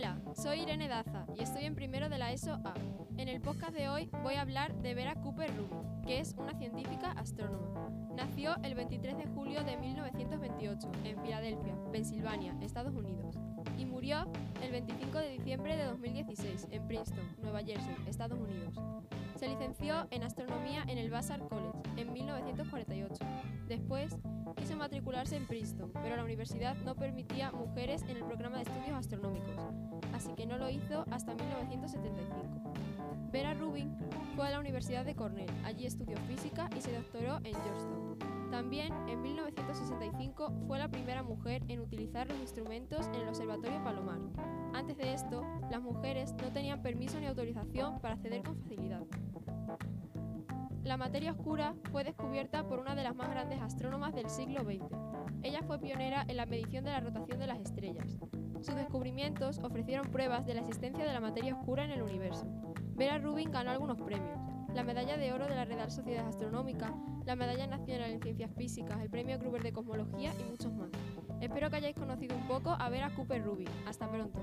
Daza y estoy en primero de la ESO A. En el podcast de hoy voy a hablar de Vera Cooper Rubin, que es una científica astrónoma. Nació el 23 de julio de 1928 en Filadelfia, Pensilvania, Estados Unidos, y murió el 25 de diciembre de 2016 en Princeton, Nueva Jersey, Estados Unidos. Se licenció en astronomía en el Vassar College en 1948. Después quiso matricularse en Princeton, pero la universidad no permitía mujeres en el programa de estudios hizo hasta 1975. Vera Rubin fue a la Universidad de Cornell, allí estudió física y se doctoró en Georgetown. También en 1965 fue la primera mujer en utilizar los instrumentos en el Observatorio Palomar. Antes de esto, las mujeres no tenían permiso ni autorización para acceder con facilidad. La materia oscura fue descubierta por una de las más grandes astrónomas del siglo XX. Ella fue pionera en la medición de la rotación de las estrellas. Ofrecieron pruebas de la existencia de la materia oscura en el universo. Vera Rubin ganó algunos premios, la medalla de oro de la Real Sociedad Astronómica, la medalla nacional en ciencias físicas, el premio Gruber de cosmología y muchos más. Espero que hayáis conocido un poco a Vera Cooper Rubin. Hasta pronto.